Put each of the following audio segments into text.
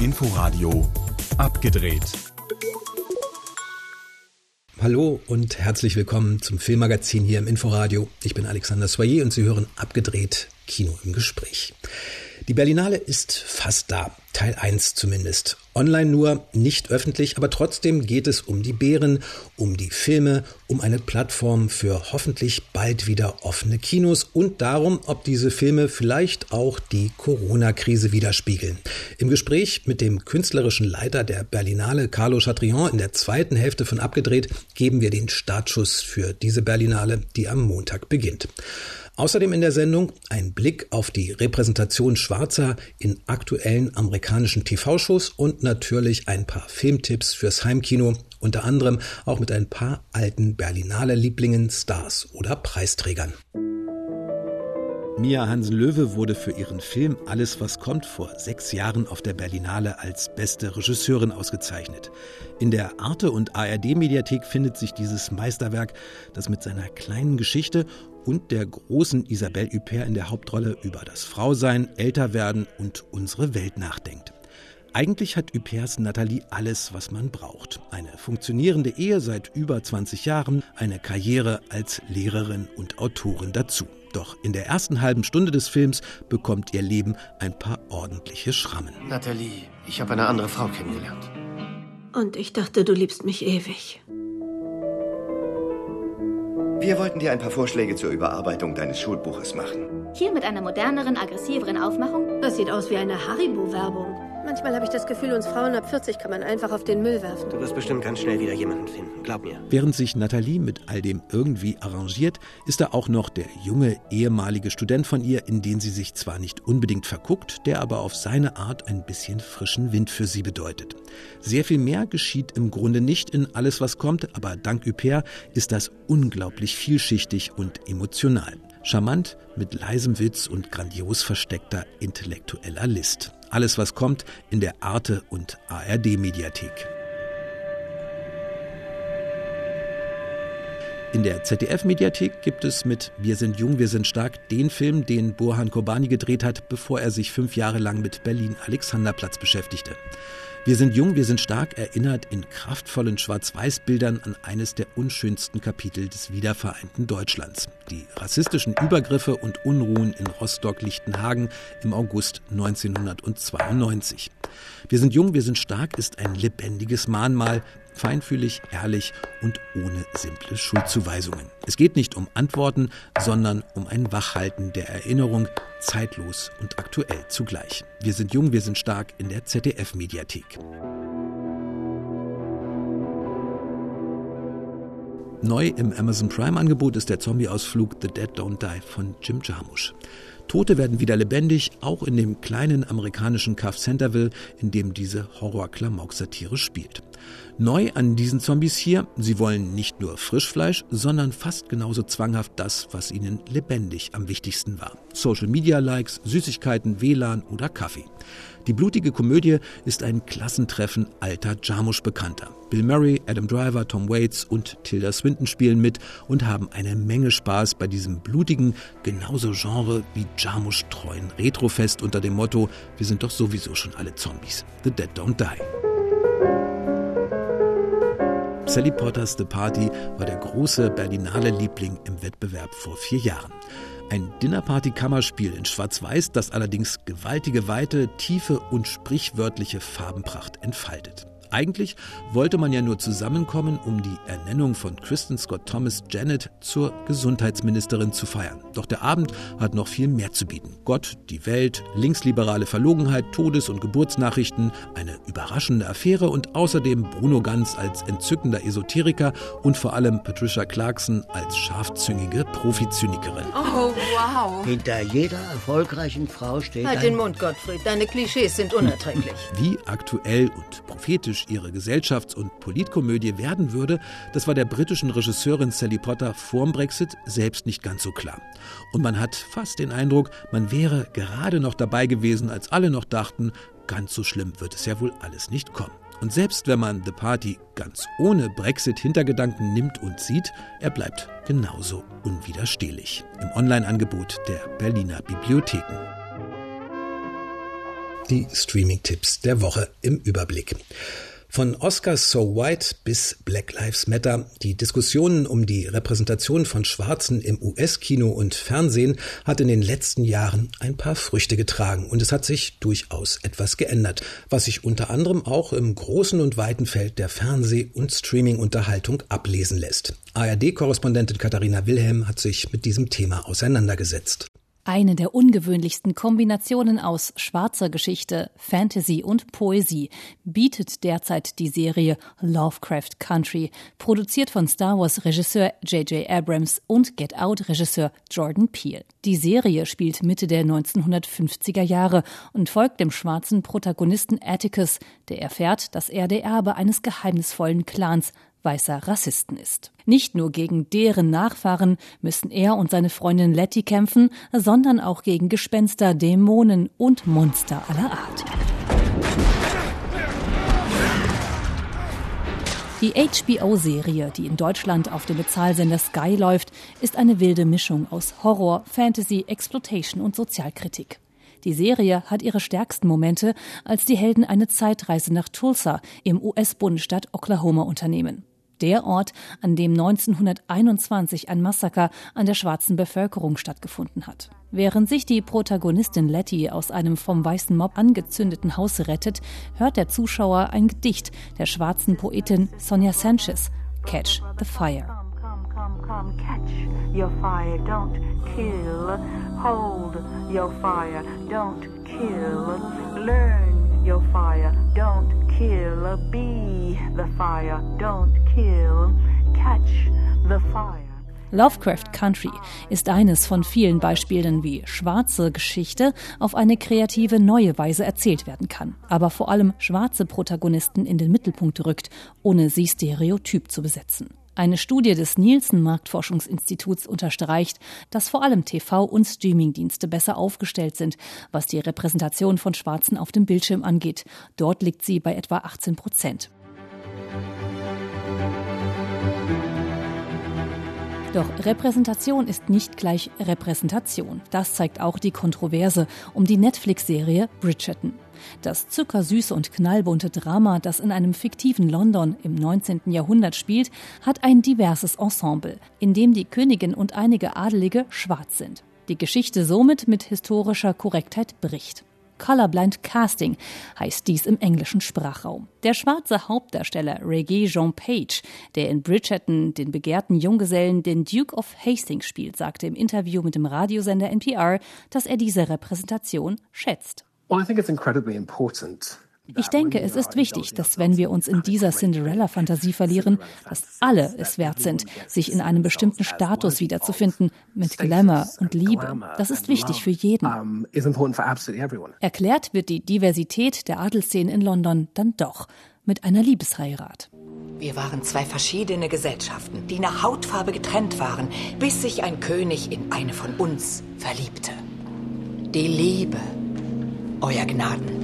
Inforadio abgedreht. Hallo und herzlich willkommen zum Filmmagazin hier im Inforadio. Ich bin Alexander Soyer und Sie hören abgedreht Kino im Gespräch. Die Berlinale ist fast da. Teil 1 zumindest. Online nur, nicht öffentlich, aber trotzdem geht es um die Bären, um die Filme, um eine Plattform für hoffentlich bald wieder offene Kinos und darum, ob diese Filme vielleicht auch die Corona-Krise widerspiegeln. Im Gespräch mit dem künstlerischen Leiter der Berlinale, Carlo Chatrion, in der zweiten Hälfte von Abgedreht, geben wir den Startschuss für diese Berlinale, die am Montag beginnt. Außerdem in der Sendung ein Blick auf die Repräsentation Schwarzer in aktuellen amerikanischen TV-Shows und natürlich ein paar Filmtipps fürs Heimkino, unter anderem auch mit ein paar alten Berlinale Lieblingen, Stars oder Preisträgern. Mia Hansen-Löwe wurde für ihren Film Alles, was kommt vor sechs Jahren auf der Berlinale als beste Regisseurin ausgezeichnet. In der Arte- und ARD-Mediathek findet sich dieses Meisterwerk, das mit seiner kleinen Geschichte und der großen Isabelle Huppert in der Hauptrolle über das Frausein, Älterwerden und unsere Welt nachdenkt. Eigentlich hat Huperts Nathalie alles, was man braucht. Eine funktionierende Ehe seit über 20 Jahren, eine Karriere als Lehrerin und Autorin dazu. Doch in der ersten halben Stunde des Films bekommt ihr Leben ein paar ordentliche Schrammen. Nathalie, ich habe eine andere Frau kennengelernt. Und ich dachte, du liebst mich ewig. Wir wollten dir ein paar Vorschläge zur Überarbeitung deines Schulbuches machen. Hier mit einer moderneren, aggressiveren Aufmachung? Das sieht aus wie eine Haribo-Werbung. Manchmal habe ich das Gefühl, uns Frauen ab 40 kann man einfach auf den Müll werfen. Du wirst bestimmt ganz schnell wieder jemanden finden, glaub mir. Während sich Nathalie mit all dem irgendwie arrangiert, ist da auch noch der junge ehemalige Student von ihr, in den sie sich zwar nicht unbedingt verguckt, der aber auf seine Art ein bisschen frischen Wind für sie bedeutet. Sehr viel mehr geschieht im Grunde nicht in alles, was kommt, aber dank Huppert ist das unglaublich vielschichtig und emotional. Charmant, mit leisem Witz und grandios versteckter intellektueller List. Alles, was kommt, in der Arte- und ARD-Mediathek. In der ZDF-Mediathek gibt es mit Wir sind jung, wir sind stark den Film, den Burhan Kobani gedreht hat, bevor er sich fünf Jahre lang mit Berlin-Alexanderplatz beschäftigte. Wir sind jung, wir sind stark erinnert in kraftvollen Schwarz-Weiß-Bildern an eines der unschönsten Kapitel des wiedervereinten Deutschlands. Die rassistischen Übergriffe und Unruhen in Rostock-Lichtenhagen im August 1992. Wir sind jung, wir sind stark ist ein lebendiges Mahnmal feinfühlig, ehrlich und ohne simple Schuldzuweisungen. Es geht nicht um Antworten, sondern um ein Wachhalten der Erinnerung, zeitlos und aktuell zugleich. Wir sind jung, wir sind stark in der ZDF-Mediathek. Neu im Amazon Prime-Angebot ist der Zombie-Ausflug The Dead Don't Die von Jim Jarmusch. Tote werden wieder lebendig, auch in dem kleinen amerikanischen Kaff Centerville, in dem diese Horror-Klamauk-Satire spielt. Neu an diesen Zombies hier, sie wollen nicht nur Frischfleisch, sondern fast genauso zwanghaft das, was ihnen lebendig am wichtigsten war. Social Media Likes, Süßigkeiten, WLAN oder Kaffee. Die blutige Komödie ist ein Klassentreffen alter Jarmusch-Bekannter. Bill Murray, Adam Driver, Tom Waits und Tilda Swinton spielen mit und haben eine Menge Spaß bei diesem blutigen, genauso Genre wie Jarmusch-treuen Retrofest unter dem Motto Wir sind doch sowieso schon alle Zombies. The Dead Don't Die. Sally Potters The Party war der große Berlinale Liebling im Wettbewerb vor vier Jahren. Ein Dinnerparty-Kammerspiel in Schwarz-Weiß, das allerdings gewaltige Weite, Tiefe und sprichwörtliche Farbenpracht entfaltet. Eigentlich wollte man ja nur zusammenkommen, um die Ernennung von Kristen Scott Thomas Janet zur Gesundheitsministerin zu feiern. Doch der Abend hat noch viel mehr zu bieten. Gott, die Welt, linksliberale Verlogenheit, Todes- und Geburtsnachrichten, eine überraschende Affäre und außerdem Bruno Ganz als entzückender Esoteriker und vor allem Patricia Clarkson als scharfzüngige Profizynikerin. Oh, wow. Hinter jeder erfolgreichen Frau steht Halt ein... den Mund, Gottfried. Deine Klischees sind unerträglich. Wie aktuell und prophetisch ihre Gesellschafts- und Politkomödie werden würde, das war der britischen Regisseurin Sally Potter vorm Brexit selbst nicht ganz so klar. Und man hat fast den Eindruck, man wäre gerade noch dabei gewesen, als alle noch dachten, ganz so schlimm wird es ja wohl alles nicht kommen. Und selbst wenn man The Party ganz ohne Brexit-Hintergedanken nimmt und sieht, er bleibt genauso unwiderstehlich. Im Online-Angebot der Berliner Bibliotheken. Die Streaming-Tipps der Woche im Überblick. Von Oscars So White bis Black Lives Matter, die Diskussionen um die Repräsentation von Schwarzen im US-Kino und Fernsehen hat in den letzten Jahren ein paar Früchte getragen und es hat sich durchaus etwas geändert, was sich unter anderem auch im großen und weiten Feld der Fernseh- und Streaming-Unterhaltung ablesen lässt. ARD-Korrespondentin Katharina Wilhelm hat sich mit diesem Thema auseinandergesetzt. Eine der ungewöhnlichsten Kombinationen aus schwarzer Geschichte, Fantasy und Poesie bietet derzeit die Serie Lovecraft Country, produziert von Star Wars Regisseur J.J. Abrams und Get Out Regisseur Jordan Peele. Die Serie spielt Mitte der 1950er Jahre und folgt dem schwarzen Protagonisten Atticus, der erfährt, dass er der Erbe eines geheimnisvollen Clans weißer Rassisten ist. Nicht nur gegen deren Nachfahren müssen er und seine Freundin Letty kämpfen, sondern auch gegen Gespenster, Dämonen und Monster aller Art. Die HBO-Serie, die in Deutschland auf dem Bezahlsender Sky läuft, ist eine wilde Mischung aus Horror, Fantasy, Exploitation und Sozialkritik. Die Serie hat ihre stärksten Momente, als die Helden eine Zeitreise nach Tulsa im US-Bundesstaat Oklahoma unternehmen der Ort, an dem 1921 ein Massaker an der schwarzen Bevölkerung stattgefunden hat. Während sich die Protagonistin Letty aus einem vom weißen Mob angezündeten Haus rettet, hört der Zuschauer ein Gedicht der schwarzen Poetin Sonja Sanchez, Catch the Fire. Come, catch your fire, don't kill. Hold your fire, don't kill. Learn your fire, don't kill. Be the fire, don't kill. Catch the fire. Lovecraft Country ist eines von vielen Beispielen, wie schwarze Geschichte auf eine kreative neue Weise erzählt werden kann, aber vor allem schwarze Protagonisten in den Mittelpunkt rückt, ohne sie stereotyp zu besetzen. Eine Studie des Nielsen Marktforschungsinstituts unterstreicht, dass vor allem TV- und Streamingdienste besser aufgestellt sind, was die Repräsentation von Schwarzen auf dem Bildschirm angeht. Dort liegt sie bei etwa 18 Prozent. Doch Repräsentation ist nicht gleich Repräsentation. Das zeigt auch die Kontroverse um die Netflix-Serie Bridgerton. Das zuckersüße und knallbunte Drama, das in einem fiktiven London im 19. Jahrhundert spielt, hat ein diverses Ensemble, in dem die Königin und einige Adelige schwarz sind. Die Geschichte somit mit historischer Korrektheit bricht. Colorblind Casting heißt dies im englischen Sprachraum. Der schwarze Hauptdarsteller Reggie Jean Page, der in Bridgerton den begehrten Junggesellen den Duke of Hastings spielt, sagte im Interview mit dem Radiosender NPR, dass er diese Repräsentation schätzt. Well, I think it's incredibly important ich denke, es ist wichtig, dass wenn wir uns in dieser Cinderella-Fantasie verlieren, dass alle es wert sind, sich in einem bestimmten Status wiederzufinden, mit Glamour und Liebe. Das ist wichtig für jeden. Erklärt wird die Diversität der Adelsszenen in London dann doch mit einer Liebesheirat. Wir waren zwei verschiedene Gesellschaften, die nach Hautfarbe getrennt waren, bis sich ein König in eine von uns verliebte. Die Liebe, Euer Gnaden,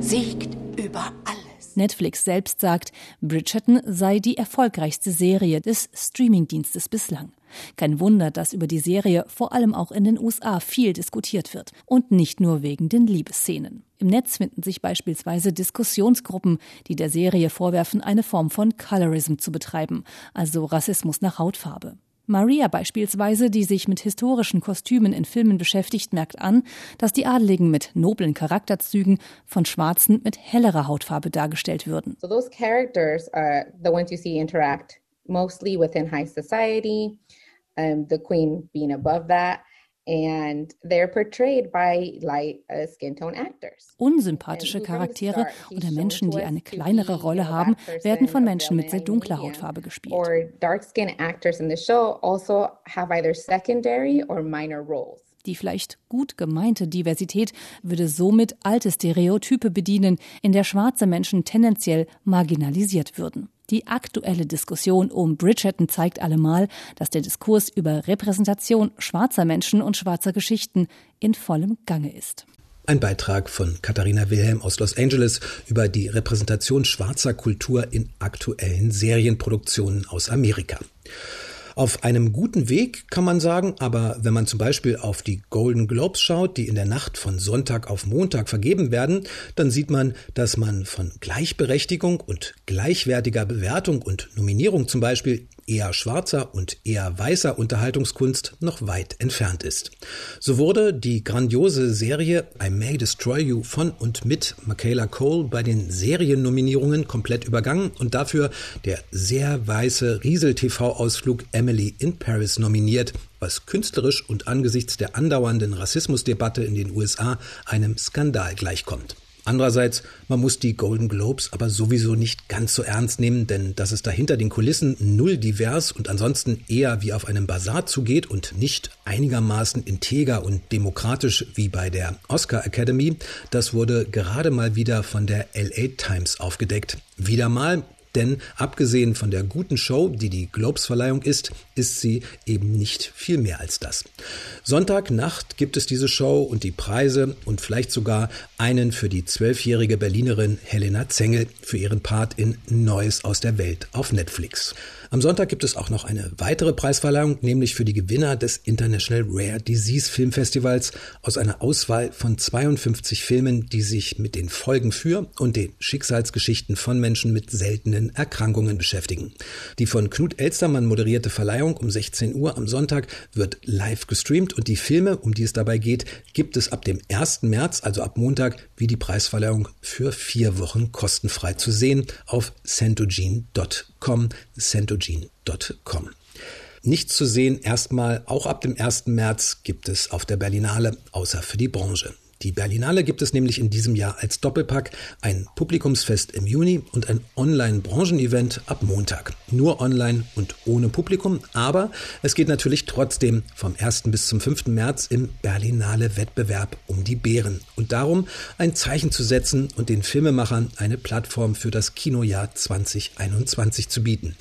siegt über alles. Netflix selbst sagt, Bridgerton sei die erfolgreichste Serie des Streamingdienstes bislang. Kein Wunder, dass über die Serie vor allem auch in den USA viel diskutiert wird. Und nicht nur wegen den Liebesszenen. Im Netz finden sich beispielsweise Diskussionsgruppen, die der Serie vorwerfen, eine Form von Colorism zu betreiben, also Rassismus nach Hautfarbe. Maria beispielsweise, die sich mit historischen Kostümen in Filmen beschäftigt, merkt an, dass die Adeligen mit noblen Charakterzügen von Schwarzen mit hellerer Hautfarbe dargestellt würden. So those characters are the ones you see interact mostly within high society, um, the queen being above that. And they're portrayed by light uh, skin tone actors. Unsympathische Charaktere oder Menschen, die eine kleinere Rolle haben, werden von Menschen mit sehr dunkler Hautfarbe gespielt. Or dark skin actors in the show also have either secondary or minor roles. Die vielleicht gut gemeinte Diversität würde somit alte Stereotype bedienen, in der schwarze Menschen tendenziell marginalisiert würden. Die aktuelle Diskussion um Bridgerton zeigt allemal, dass der Diskurs über Repräsentation schwarzer Menschen und schwarzer Geschichten in vollem Gange ist. Ein Beitrag von Katharina Wilhelm aus Los Angeles über die Repräsentation schwarzer Kultur in aktuellen Serienproduktionen aus Amerika. Auf einem guten Weg kann man sagen, aber wenn man zum Beispiel auf die Golden Globes schaut, die in der Nacht von Sonntag auf Montag vergeben werden, dann sieht man, dass man von Gleichberechtigung und gleichwertiger Bewertung und Nominierung zum Beispiel eher schwarzer und eher weißer Unterhaltungskunst noch weit entfernt ist. So wurde die grandiose Serie I May Destroy You von und mit Michaela Cole bei den Seriennominierungen komplett übergangen und dafür der sehr weiße Riesel-TV-Ausflug Emily in Paris nominiert, was künstlerisch und angesichts der andauernden Rassismusdebatte in den USA einem Skandal gleichkommt. Andererseits, man muss die Golden Globes aber sowieso nicht ganz so ernst nehmen, denn dass es dahinter den Kulissen null divers und ansonsten eher wie auf einem Bazar zugeht und nicht einigermaßen integer und demokratisch wie bei der Oscar Academy, das wurde gerade mal wieder von der LA Times aufgedeckt. Wieder mal denn abgesehen von der guten Show, die die Globes-Verleihung ist, ist sie eben nicht viel mehr als das. Sonntagnacht gibt es diese Show und die Preise und vielleicht sogar einen für die zwölfjährige Berlinerin Helena Zengel für ihren Part in Neues aus der Welt auf Netflix. Am Sonntag gibt es auch noch eine weitere Preisverleihung, nämlich für die Gewinner des International Rare Disease Filmfestivals aus einer Auswahl von 52 Filmen, die sich mit den Folgen für und den Schicksalsgeschichten von Menschen mit seltenen Erkrankungen beschäftigen. Die von Knut Elstermann moderierte Verleihung um 16 Uhr am Sonntag wird live gestreamt und die Filme, um die es dabei geht, gibt es ab dem 1. März, also ab Montag, wie die Preisverleihung für vier Wochen kostenfrei zu sehen auf centogene.com, centogene.com. Nichts zu sehen erstmal, auch ab dem 1. März gibt es auf der Berlinale, außer für die Branche. Die Berlinale gibt es nämlich in diesem Jahr als Doppelpack, ein Publikumsfest im Juni und ein Online-Branchen-Event ab Montag. Nur online und ohne Publikum, aber es geht natürlich trotzdem vom 1. bis zum 5. März im Berlinale Wettbewerb um die Bären und darum ein Zeichen zu setzen und den Filmemachern eine Plattform für das Kinojahr 2021 zu bieten.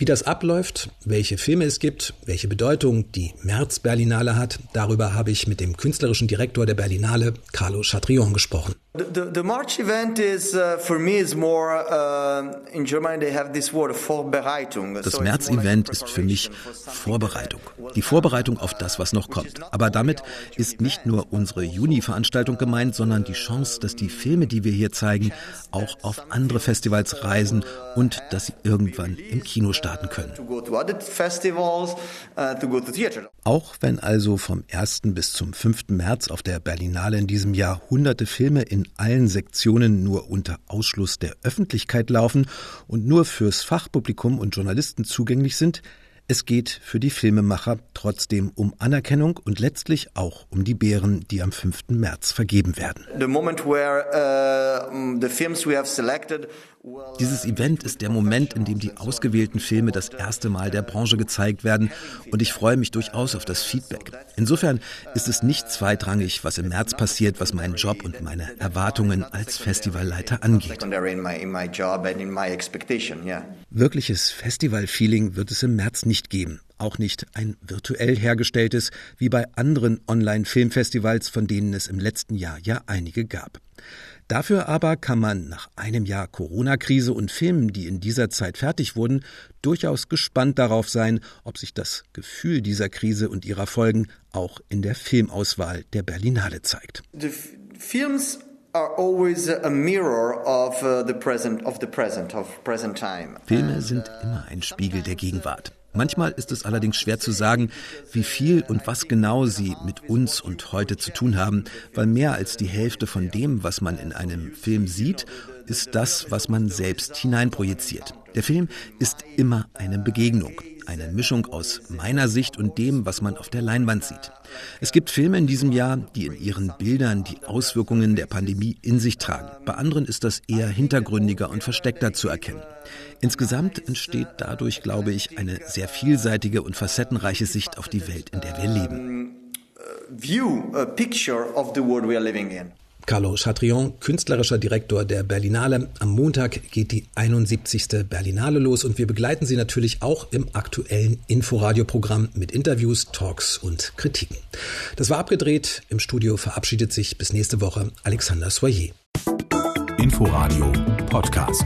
Wie das abläuft, welche Filme es gibt, welche Bedeutung die März Berlinale hat, darüber habe ich mit dem künstlerischen Direktor der Berlinale, Carlo Chatrion, gesprochen. The, the March event is uh, for me is more uh, in Germany they have this word Vorbereitung. Das März-Event ist für mich Vorbereitung. Die Vorbereitung auf das, was noch kommt. Aber damit ist nicht nur unsere Juni-Veranstaltung gemeint, sondern die Chance, dass die Filme, die wir hier zeigen, auch auf andere Festivals reisen und dass sie irgendwann im Kino starten können. Auch wenn also vom 1. bis zum 5. März auf der Berlinale in diesem Jahr hunderte Filme in allen Sektionen nur unter Ausschluss der Öffentlichkeit laufen und nur fürs Fachpublikum und Journalisten zugänglich sind, es geht für die Filmemacher trotzdem um Anerkennung und letztlich auch um die Bären, die am 5. März vergeben werden. Uh, selected dieses Event ist der Moment, in dem die ausgewählten Filme das erste Mal der Branche gezeigt werden und ich freue mich durchaus auf das Feedback. Insofern ist es nicht zweitrangig, was im März passiert, was meinen Job und meine Erwartungen als Festivalleiter angeht. Wirkliches Festivalfeeling wird es im März nicht geben. Auch nicht ein virtuell hergestelltes, wie bei anderen Online-Filmfestivals, von denen es im letzten Jahr ja einige gab. Dafür aber kann man nach einem Jahr Corona-Krise und Filmen, die in dieser Zeit fertig wurden, durchaus gespannt darauf sein, ob sich das Gefühl dieser Krise und ihrer Folgen auch in der Filmauswahl der Berlinale zeigt. The films are always a mirror of uh, the present of the present of present time. Filme sind immer ein Spiegel der Gegenwart. Manchmal ist es allerdings schwer zu sagen, wie viel und was genau sie mit uns und heute zu tun haben, weil mehr als die Hälfte von dem, was man in einem Film sieht, ist das, was man selbst hineinprojiziert. Der Film ist immer eine Begegnung eine Mischung aus meiner Sicht und dem, was man auf der Leinwand sieht. Es gibt Filme in diesem Jahr, die in ihren Bildern die Auswirkungen der Pandemie in sich tragen. Bei anderen ist das eher hintergründiger und versteckter zu erkennen. Insgesamt entsteht dadurch, glaube ich, eine sehr vielseitige und facettenreiche Sicht auf die Welt, in der wir leben. View a picture of the world we are living in. Carlo Chatrion, künstlerischer Direktor der Berlinale. Am Montag geht die 71. Berlinale los und wir begleiten Sie natürlich auch im aktuellen Inforadio-Programm mit Interviews, Talks und Kritiken. Das war abgedreht. Im Studio verabschiedet sich bis nächste Woche Alexander Soyer. Inforadio Podcast.